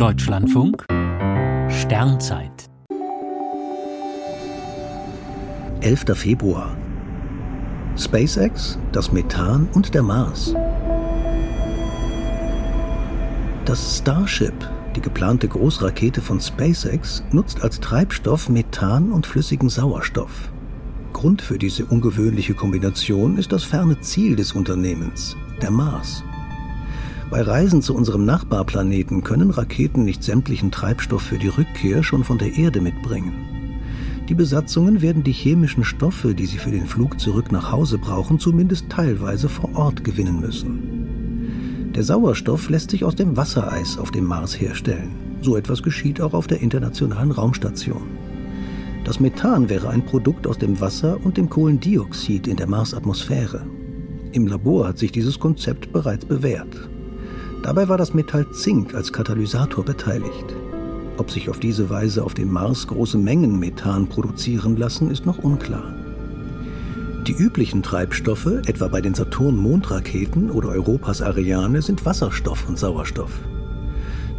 Deutschlandfunk Sternzeit 11. Februar SpaceX, das Methan und der Mars. Das Starship, die geplante Großrakete von SpaceX, nutzt als Treibstoff Methan und flüssigen Sauerstoff. Grund für diese ungewöhnliche Kombination ist das ferne Ziel des Unternehmens, der Mars. Bei Reisen zu unserem Nachbarplaneten können Raketen nicht sämtlichen Treibstoff für die Rückkehr schon von der Erde mitbringen. Die Besatzungen werden die chemischen Stoffe, die sie für den Flug zurück nach Hause brauchen, zumindest teilweise vor Ort gewinnen müssen. Der Sauerstoff lässt sich aus dem Wassereis auf dem Mars herstellen. So etwas geschieht auch auf der Internationalen Raumstation. Das Methan wäre ein Produkt aus dem Wasser und dem Kohlendioxid in der Marsatmosphäre. Im Labor hat sich dieses Konzept bereits bewährt. Dabei war das Metall Zink als Katalysator beteiligt. Ob sich auf diese Weise auf dem Mars große Mengen Methan produzieren lassen, ist noch unklar. Die üblichen Treibstoffe, etwa bei den Saturn-Mondraketen oder Europas Ariane, sind Wasserstoff und Sauerstoff.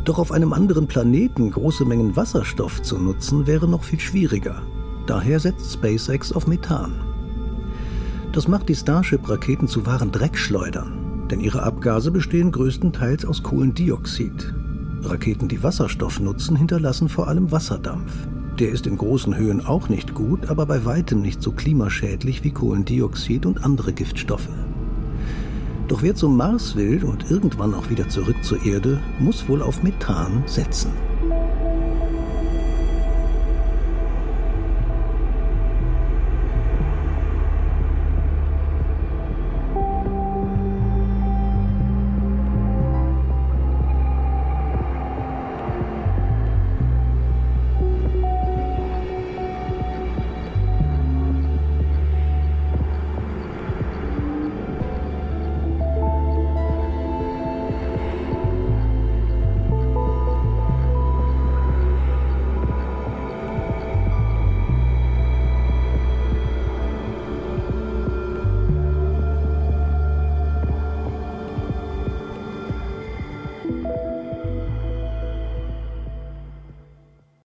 Doch auf einem anderen Planeten große Mengen Wasserstoff zu nutzen, wäre noch viel schwieriger. Daher setzt SpaceX auf Methan. Das macht die Starship-Raketen zu wahren Dreckschleudern denn ihre Abgase bestehen größtenteils aus Kohlendioxid. Raketen, die Wasserstoff nutzen, hinterlassen vor allem Wasserdampf. Der ist in großen Höhen auch nicht gut, aber bei weitem nicht so klimaschädlich wie Kohlendioxid und andere Giftstoffe. Doch wer zum Mars will und irgendwann auch wieder zurück zur Erde, muss wohl auf Methan setzen.